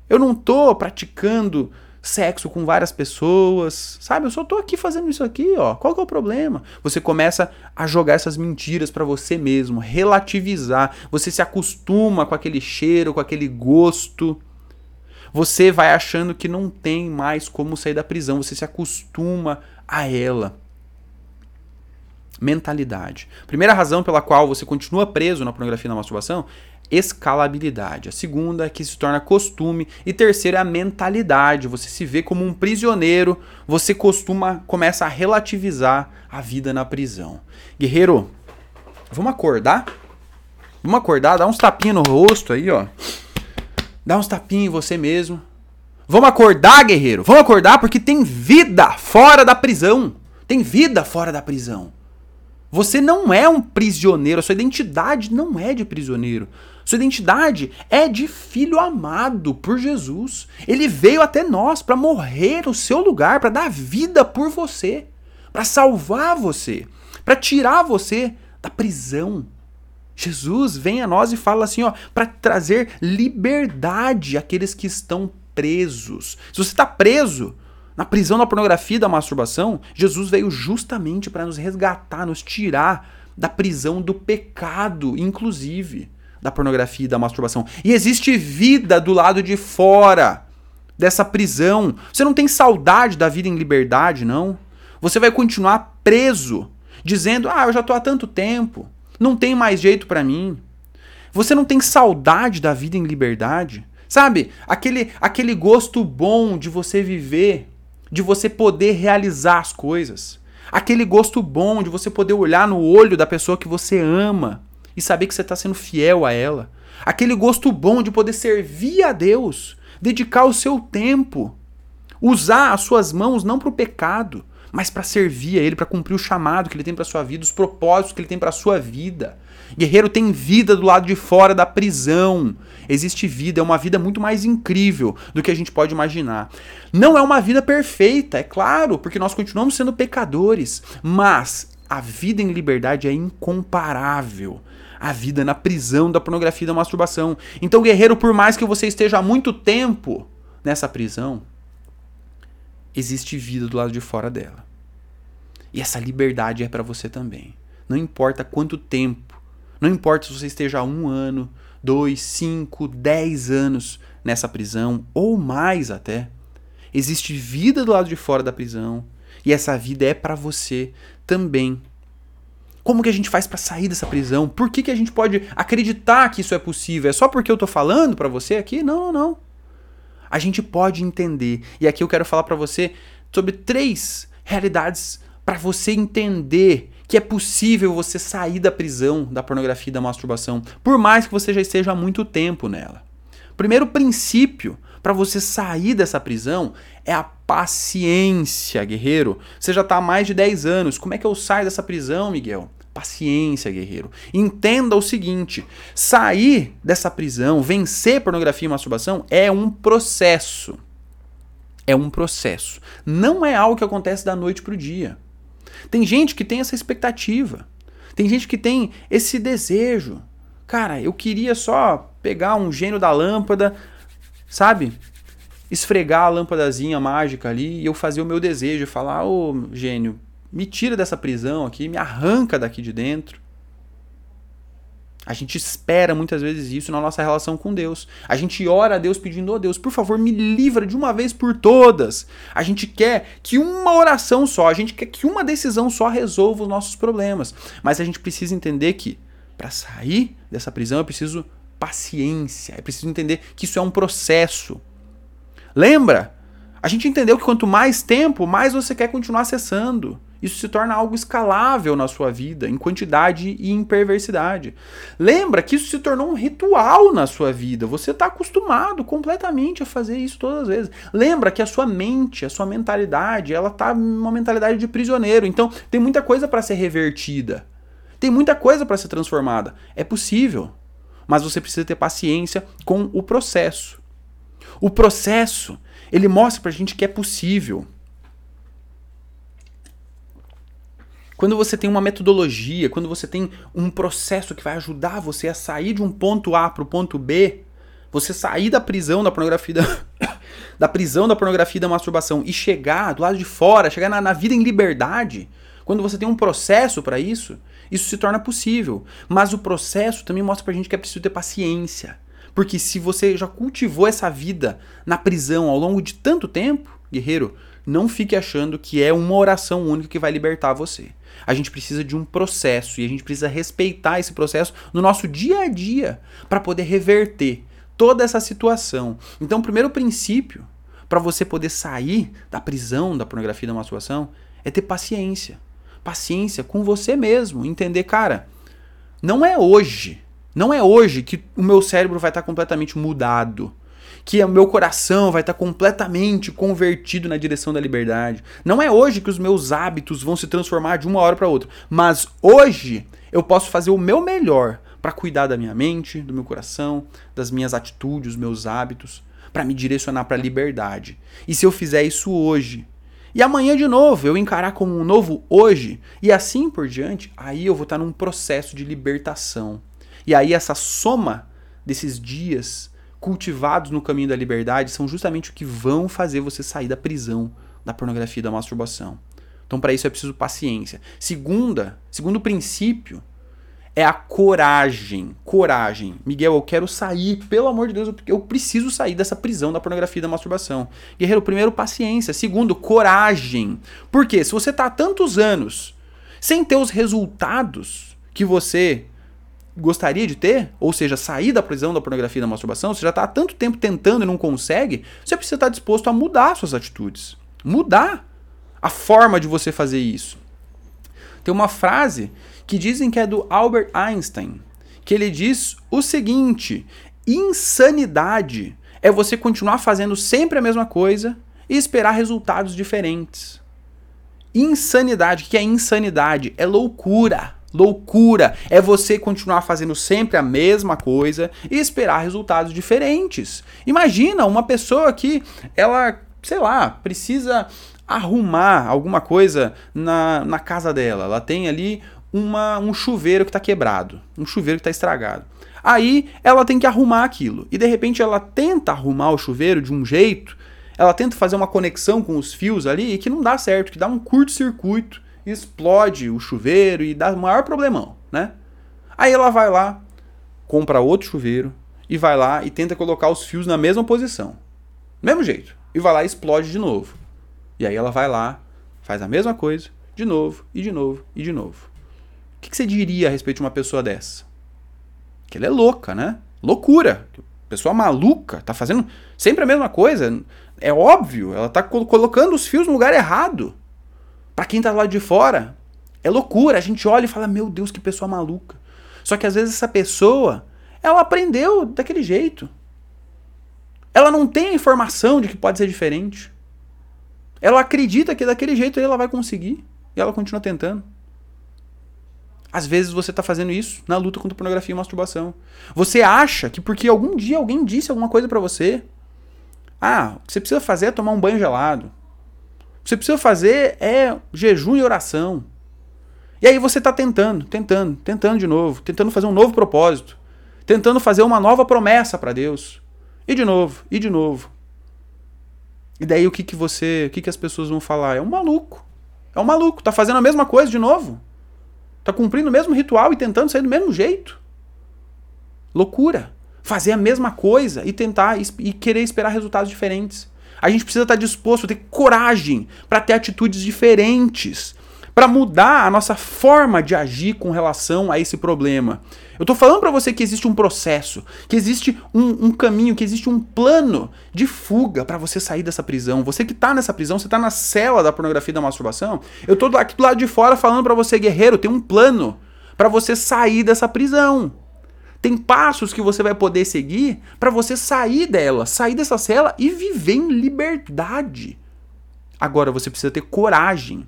Eu não tô praticando sexo com várias pessoas, sabe? Eu só tô aqui fazendo isso aqui, ó. Qual que é o problema? Você começa a jogar essas mentiras para você mesmo, relativizar. Você se acostuma com aquele cheiro, com aquele gosto. Você vai achando que não tem mais como sair da prisão, você se acostuma a ela mentalidade. Primeira razão pela qual você continua preso na pornografia e na masturbação, escalabilidade. A segunda é que se torna costume e terceira é a mentalidade. Você se vê como um prisioneiro, você costuma começa a relativizar a vida na prisão. Guerreiro, vamos acordar? Vamos acordar, dá uns tapinhos no rosto aí, ó. Dá uns tapinhos em você mesmo. Vamos acordar, guerreiro. Vamos acordar porque tem vida fora da prisão. Tem vida fora da prisão. Você não é um prisioneiro, a sua identidade não é de prisioneiro. Sua identidade é de filho amado por Jesus. Ele veio até nós para morrer no seu lugar, para dar vida por você, para salvar você, para tirar você da prisão. Jesus vem a nós e fala assim, ó, para trazer liberdade àqueles que estão presos. Se você está preso, na prisão da pornografia e da masturbação, Jesus veio justamente para nos resgatar, nos tirar da prisão do pecado, inclusive da pornografia e da masturbação. E existe vida do lado de fora dessa prisão. Você não tem saudade da vida em liberdade, não? Você vai continuar preso, dizendo: "Ah, eu já tô há tanto tempo, não tem mais jeito para mim". Você não tem saudade da vida em liberdade? Sabe? Aquele aquele gosto bom de você viver de você poder realizar as coisas. Aquele gosto bom de você poder olhar no olho da pessoa que você ama e saber que você está sendo fiel a ela. Aquele gosto bom de poder servir a Deus, dedicar o seu tempo, usar as suas mãos não para o pecado, mas para servir a ele, para cumprir o chamado que ele tem para sua vida, os propósitos que ele tem para sua vida. Guerreiro tem vida do lado de fora da prisão. Existe vida, é uma vida muito mais incrível do que a gente pode imaginar. Não é uma vida perfeita, é claro, porque nós continuamos sendo pecadores, mas a vida em liberdade é incomparável a vida na prisão da pornografia e da masturbação. Então, guerreiro, por mais que você esteja há muito tempo nessa prisão, existe vida do lado de fora dela. E essa liberdade é para você também. Não importa quanto tempo, não importa se você esteja há um ano, dois, cinco, dez anos nessa prisão, ou mais até. Existe vida do lado de fora da prisão, e essa vida é para você também. Como que a gente faz para sair dessa prisão? Por que, que a gente pode acreditar que isso é possível? É só porque eu tô falando para você aqui? Não, não, não. A gente pode entender. E aqui eu quero falar para você sobre três realidades para você entender que é possível você sair da prisão da pornografia e da masturbação, por mais que você já esteja há muito tempo nela. Primeiro princípio para você sair dessa prisão é a paciência, guerreiro. Você já está há mais de 10 anos. Como é que eu saio dessa prisão, Miguel? Paciência, guerreiro. Entenda o seguinte: sair dessa prisão, vencer pornografia e masturbação é um processo. É um processo. Não é algo que acontece da noite pro dia. Tem gente que tem essa expectativa. Tem gente que tem esse desejo. Cara, eu queria só pegar um gênio da lâmpada, sabe? Esfregar a lâmpadazinha mágica ali e eu fazer o meu desejo, falar: "Ô, oh, gênio, me tira dessa prisão aqui, me arranca daqui de dentro. A gente espera muitas vezes isso na nossa relação com Deus. A gente ora a Deus pedindo, oh Deus, por favor, me livra de uma vez por todas. A gente quer que uma oração só, a gente quer que uma decisão só resolva os nossos problemas. Mas a gente precisa entender que para sair dessa prisão é preciso paciência, é preciso entender que isso é um processo. Lembra? A gente entendeu que quanto mais tempo, mais você quer continuar acessando. Isso se torna algo escalável na sua vida, em quantidade e em perversidade. Lembra que isso se tornou um ritual na sua vida. Você está acostumado completamente a fazer isso todas as vezes. Lembra que a sua mente, a sua mentalidade, ela está uma mentalidade de prisioneiro. Então tem muita coisa para ser revertida. Tem muita coisa para ser transformada. É possível. Mas você precisa ter paciência com o processo. O processo, ele mostra para a gente que é possível. Quando você tem uma metodologia, quando você tem um processo que vai ajudar você a sair de um ponto A para o ponto B, você sair da prisão da pornografia da, da prisão da pornografia e da masturbação e chegar do lado de fora, chegar na, na vida em liberdade, quando você tem um processo para isso, isso se torna possível. Mas o processo também mostra pra gente que é preciso ter paciência. Porque se você já cultivou essa vida na prisão ao longo de tanto tempo, guerreiro, não fique achando que é uma oração única que vai libertar você. A gente precisa de um processo e a gente precisa respeitar esse processo no nosso dia a dia para poder reverter toda essa situação. Então, o primeiro princípio para você poder sair da prisão da pornografia e da masturbação é ter paciência. Paciência com você mesmo, entender, cara, não é hoje, não é hoje que o meu cérebro vai estar completamente mudado que o meu coração vai estar completamente convertido na direção da liberdade. Não é hoje que os meus hábitos vão se transformar de uma hora para outra, mas hoje eu posso fazer o meu melhor para cuidar da minha mente, do meu coração, das minhas atitudes, dos meus hábitos, para me direcionar para a liberdade. E se eu fizer isso hoje, e amanhã de novo eu encarar como um novo hoje, e assim por diante, aí eu vou estar num processo de libertação. E aí essa soma desses dias cultivados no caminho da liberdade são justamente o que vão fazer você sair da prisão da pornografia e da masturbação. Então, para isso é preciso paciência. Segunda, segundo princípio é a coragem. Coragem. Miguel, eu quero sair, pelo amor de Deus, eu preciso sair dessa prisão da pornografia e da masturbação. Guerreiro, primeiro, paciência. Segundo, coragem. Porque se você está há tantos anos sem ter os resultados que você gostaria de ter, ou seja, sair da prisão da pornografia e da masturbação, você já está há tanto tempo tentando e não consegue, você precisa estar disposto a mudar suas atitudes. Mudar a forma de você fazer isso. Tem uma frase que dizem que é do Albert Einstein, que ele diz o seguinte: insanidade é você continuar fazendo sempre a mesma coisa e esperar resultados diferentes. Insanidade. O que é insanidade? É loucura. Loucura é você continuar fazendo sempre a mesma coisa e esperar resultados diferentes. Imagina uma pessoa que ela, sei lá, precisa arrumar alguma coisa na, na casa dela. Ela tem ali uma, um chuveiro que está quebrado, um chuveiro que está estragado. Aí ela tem que arrumar aquilo. E de repente ela tenta arrumar o chuveiro de um jeito, ela tenta fazer uma conexão com os fios ali e que não dá certo, que dá um curto-circuito explode o chuveiro e dá o maior problemão, né? Aí ela vai lá, compra outro chuveiro e vai lá e tenta colocar os fios na mesma posição. Do mesmo jeito. E vai lá e explode de novo. E aí ela vai lá, faz a mesma coisa, de novo, e de novo, e de novo. O que, que você diria a respeito de uma pessoa dessa? Que ela é louca, né? Loucura. Pessoa maluca, tá fazendo sempre a mesma coisa. É óbvio, ela tá colocando os fios no lugar errado. Para quem tá lá de fora, é loucura. A gente olha e fala: "Meu Deus, que pessoa maluca". Só que às vezes essa pessoa, ela aprendeu daquele jeito. Ela não tem a informação de que pode ser diferente. Ela acredita que daquele jeito ela vai conseguir e ela continua tentando. Às vezes você está fazendo isso na luta contra pornografia e masturbação. Você acha que porque algum dia alguém disse alguma coisa para você, ah, o que você precisa fazer é tomar um banho gelado você precisa fazer é jejum e oração. E aí você está tentando, tentando, tentando de novo, tentando fazer um novo propósito, tentando fazer uma nova promessa para Deus. E de novo, e de novo. E daí o que que você, o que que as pessoas vão falar? É um maluco. É um maluco, tá fazendo a mesma coisa de novo. Tá cumprindo o mesmo ritual e tentando sair do mesmo jeito. Loucura. Fazer a mesma coisa e tentar e querer esperar resultados diferentes. A gente precisa estar disposto a ter coragem para ter atitudes diferentes, para mudar a nossa forma de agir com relação a esse problema. Eu estou falando para você que existe um processo, que existe um, um caminho, que existe um plano de fuga para você sair dessa prisão. Você que está nessa prisão, você está na cela da pornografia e da masturbação. Eu estou aqui do lado de fora falando para você, guerreiro, tem um plano para você sair dessa prisão. Tem passos que você vai poder seguir para você sair dela, sair dessa cela e viver em liberdade. Agora você precisa ter coragem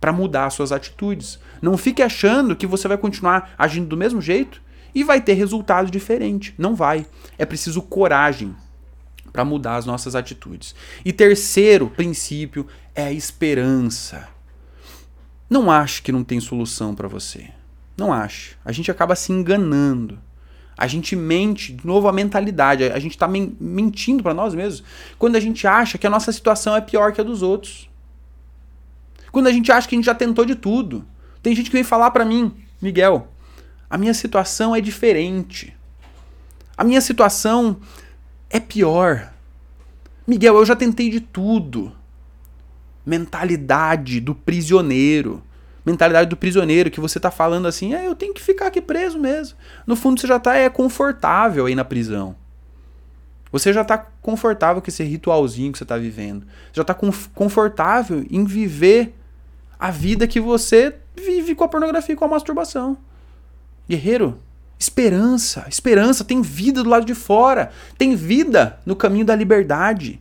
para mudar suas atitudes. Não fique achando que você vai continuar agindo do mesmo jeito e vai ter resultados diferentes. Não vai. É preciso coragem para mudar as nossas atitudes. E terceiro princípio é a esperança. Não ache que não tem solução para você. Não ache. A gente acaba se enganando. A gente mente, de novo, a mentalidade. A gente está mentindo para nós mesmos quando a gente acha que a nossa situação é pior que a dos outros. Quando a gente acha que a gente já tentou de tudo. Tem gente que vem falar para mim, Miguel, a minha situação é diferente. A minha situação é pior. Miguel, eu já tentei de tudo. Mentalidade do prisioneiro mentalidade do prisioneiro, que você tá falando assim, é, eu tenho que ficar aqui preso mesmo. No fundo, você já tá é, confortável aí na prisão. Você já tá confortável com esse ritualzinho que você tá vivendo. Já tá confortável em viver a vida que você vive com a pornografia e com a masturbação. Guerreiro, esperança, esperança, tem vida do lado de fora, tem vida no caminho da liberdade.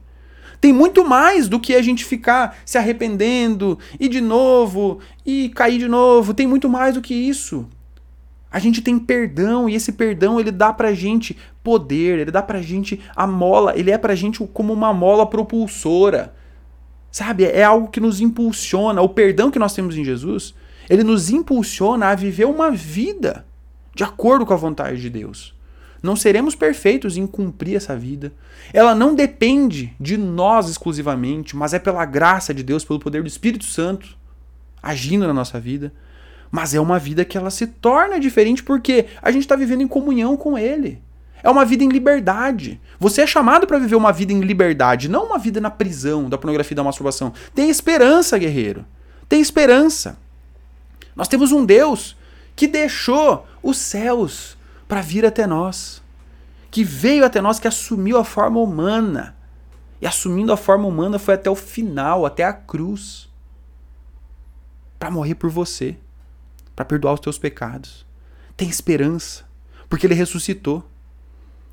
Tem muito mais do que a gente ficar se arrependendo e de novo e cair de novo. Tem muito mais do que isso. A gente tem perdão e esse perdão ele dá pra gente poder, ele dá pra gente a mola, ele é pra gente como uma mola propulsora. Sabe? É algo que nos impulsiona. O perdão que nós temos em Jesus, ele nos impulsiona a viver uma vida de acordo com a vontade de Deus. Não seremos perfeitos em cumprir essa vida. Ela não depende de nós exclusivamente, mas é pela graça de Deus, pelo poder do Espírito Santo agindo na nossa vida. Mas é uma vida que ela se torna diferente porque a gente está vivendo em comunhão com Ele. É uma vida em liberdade. Você é chamado para viver uma vida em liberdade, não uma vida na prisão da pornografia e da masturbação. Tem esperança, guerreiro. Tem esperança. Nós temos um Deus que deixou os céus para vir até nós, que veio até nós, que assumiu a forma humana. E assumindo a forma humana foi até o final, até a cruz, para morrer por você, para perdoar os teus pecados. Tem esperança, porque ele ressuscitou,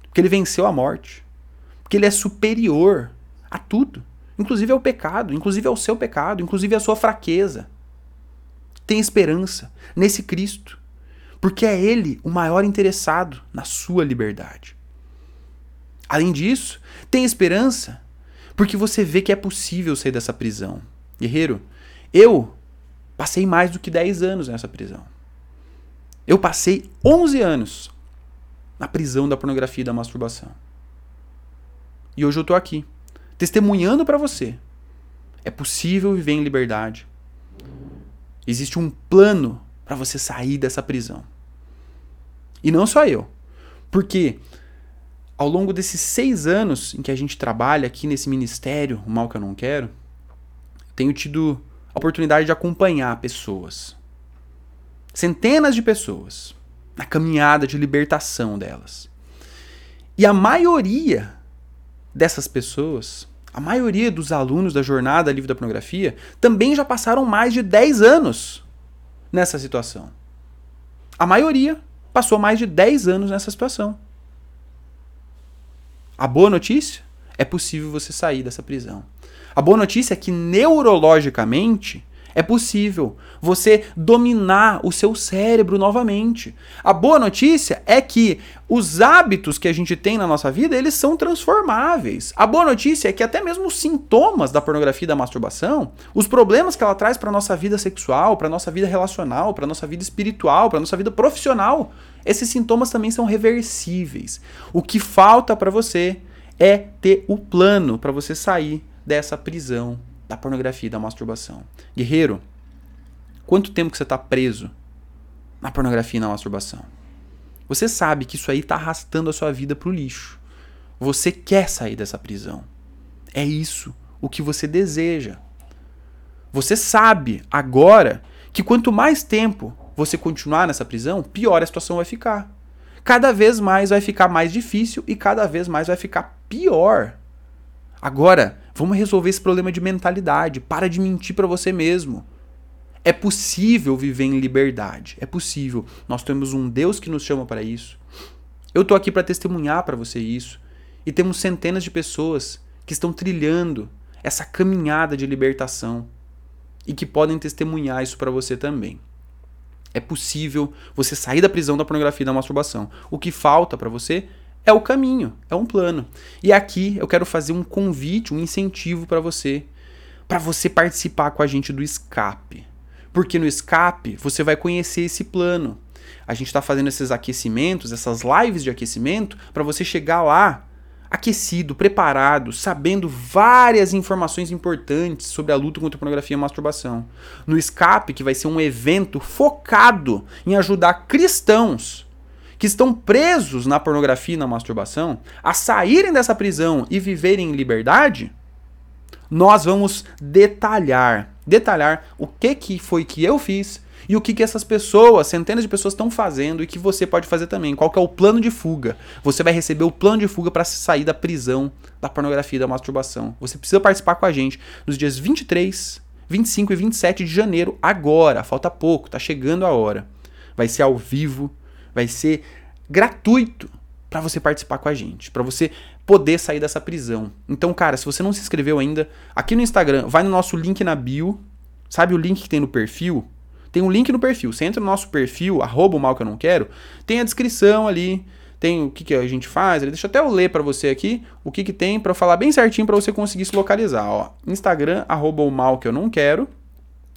porque ele venceu a morte, porque ele é superior a tudo. inclusive é o pecado, inclusive é o seu pecado, inclusive a sua fraqueza. Tem esperança nesse Cristo, porque é Ele o maior interessado na sua liberdade. Além disso, tem esperança porque você vê que é possível sair dessa prisão. Guerreiro, eu passei mais do que 10 anos nessa prisão. Eu passei 11 anos na prisão da pornografia e da masturbação. E hoje eu tô aqui, testemunhando para você. É possível viver em liberdade. Existe um plano para você sair dessa prisão. E não só eu. Porque ao longo desses seis anos em que a gente trabalha aqui nesse ministério, o mal que eu não quero, tenho tido a oportunidade de acompanhar pessoas. Centenas de pessoas na caminhada de libertação delas. E a maioria dessas pessoas, a maioria dos alunos da jornada livre da pornografia, também já passaram mais de 10 anos nessa situação. A maioria passou mais de 10 anos nessa situação. A boa notícia é possível você sair dessa prisão. A boa notícia é que neurologicamente é possível você dominar o seu cérebro novamente. A boa notícia é que os hábitos que a gente tem na nossa vida, eles são transformáveis. A boa notícia é que até mesmo os sintomas da pornografia e da masturbação, os problemas que ela traz para nossa vida sexual, para nossa vida relacional, para nossa vida espiritual, para nossa vida profissional, esses sintomas também são reversíveis. O que falta para você é ter o plano para você sair dessa prisão da pornografia da masturbação. Guerreiro, quanto tempo que você está preso na pornografia e na masturbação? Você sabe que isso aí está arrastando a sua vida para o lixo. Você quer sair dessa prisão. É isso o que você deseja. Você sabe agora que quanto mais tempo você continuar nessa prisão, pior a situação vai ficar. Cada vez mais vai ficar mais difícil e cada vez mais vai ficar pior. Agora, vamos resolver esse problema de mentalidade. Para de mentir para você mesmo. É possível viver em liberdade. É possível. Nós temos um Deus que nos chama para isso. Eu tô aqui para testemunhar para você isso. E temos centenas de pessoas que estão trilhando essa caminhada de libertação e que podem testemunhar isso para você também. É possível você sair da prisão da pornografia e da masturbação. O que falta para você é o caminho, é um plano. E aqui eu quero fazer um convite, um incentivo para você, para você participar com a gente do escape. Porque no escape você vai conhecer esse plano. A gente está fazendo esses aquecimentos, essas lives de aquecimento, para você chegar lá aquecido, preparado, sabendo várias informações importantes sobre a luta contra a pornografia e a masturbação. No escape, que vai ser um evento focado em ajudar cristãos que estão presos na pornografia e na masturbação a saírem dessa prisão e viverem em liberdade, nós vamos detalhar, detalhar o que, que foi que eu fiz e o que, que essas pessoas, centenas de pessoas estão fazendo e que você pode fazer também. Qual que é o plano de fuga? Você vai receber o plano de fuga para sair da prisão da pornografia da masturbação. Você precisa participar com a gente nos dias 23, 25 e 27 de janeiro, agora. Falta pouco, tá chegando a hora. Vai ser ao vivo vai ser gratuito para você participar com a gente, para você poder sair dessa prisão. Então, cara, se você não se inscreveu ainda, aqui no Instagram, vai no nosso link na bio, sabe o link que tem no perfil? Tem um link no perfil. Você entra no nosso perfil, arroba o mal que eu não quero, tem a descrição ali, tem o que, que a gente faz. Deixa até eu ler para você aqui o que, que tem para falar bem certinho para você conseguir se localizar. Ó, Instagram, arroba o mal que eu não quero,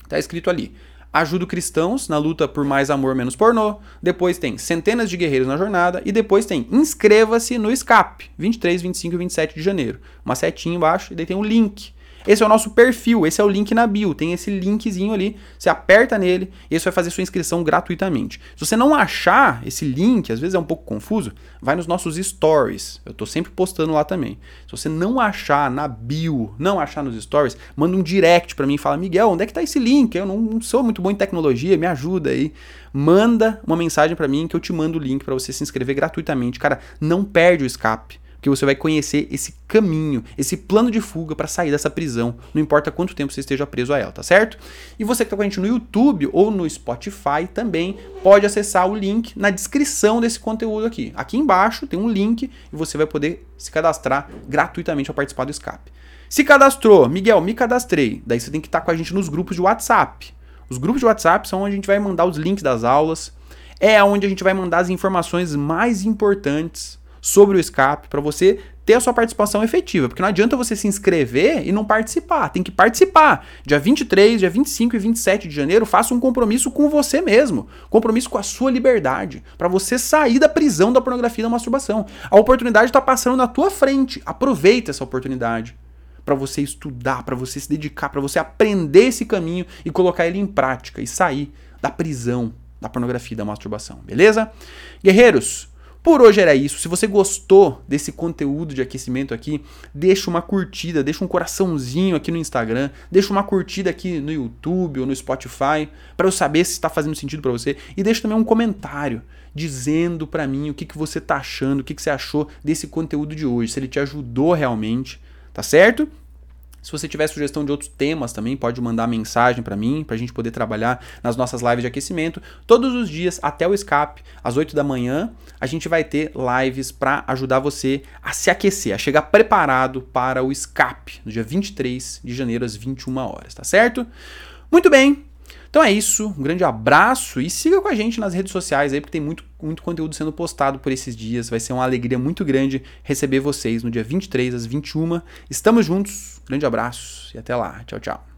tá escrito ali. Ajudo cristãos na luta por mais amor, menos pornô. Depois tem centenas de guerreiros na jornada. E depois tem inscreva-se no escape, 23, 25 e 27 de janeiro. Uma setinha embaixo e daí tem um link. Esse é o nosso perfil, esse é o link na bio. Tem esse linkzinho ali, você aperta nele e isso vai fazer sua inscrição gratuitamente. Se você não achar esse link, às vezes é um pouco confuso, vai nos nossos stories. Eu tô sempre postando lá também. Se você não achar na bio, não achar nos stories, manda um direct para mim e fala: Miguel, onde é que tá esse link? Eu não sou muito bom em tecnologia, me ajuda aí. Manda uma mensagem para mim que eu te mando o link para você se inscrever gratuitamente. Cara, não perde o escape que você vai conhecer esse caminho, esse plano de fuga para sair dessa prisão, não importa quanto tempo você esteja preso a ela, tá certo? E você que está com a gente no YouTube ou no Spotify também pode acessar o link na descrição desse conteúdo aqui. Aqui embaixo tem um link e você vai poder se cadastrar gratuitamente para participar do escape. Se cadastrou, Miguel, me cadastrei. Daí você tem que estar com a gente nos grupos de WhatsApp. Os grupos de WhatsApp são onde a gente vai mandar os links das aulas. É onde a gente vai mandar as informações mais importantes sobre o escape para você ter a sua participação efetiva. Porque não adianta você se inscrever e não participar. Tem que participar. Dia 23, dia 25 e 27 de janeiro, faça um compromisso com você mesmo. Compromisso com a sua liberdade. para você sair da prisão da pornografia e da masturbação. A oportunidade está passando na tua frente. Aproveita essa oportunidade para você estudar, para você se dedicar, para você aprender esse caminho e colocar ele em prática e sair da prisão da pornografia e da masturbação, beleza? Guerreiros, por hoje era isso. Se você gostou desse conteúdo de aquecimento aqui, deixa uma curtida, deixa um coraçãozinho aqui no Instagram, deixa uma curtida aqui no YouTube ou no Spotify para eu saber se está fazendo sentido para você e deixa também um comentário dizendo para mim o que, que você tá achando, o que, que você achou desse conteúdo de hoje, se ele te ajudou realmente, tá certo? Se você tiver sugestão de outros temas também, pode mandar mensagem para mim, para a gente poder trabalhar nas nossas lives de aquecimento. Todos os dias, até o escape, às 8 da manhã, a gente vai ter lives para ajudar você a se aquecer, a chegar preparado para o escape, no dia 23 de janeiro, às 21 horas, tá certo? Muito bem, então é isso, um grande abraço e siga com a gente nas redes sociais aí, porque tem muito, muito conteúdo sendo postado por esses dias. Vai ser uma alegria muito grande receber vocês no dia 23 às 21. Estamos juntos, grande abraço e até lá. Tchau, tchau.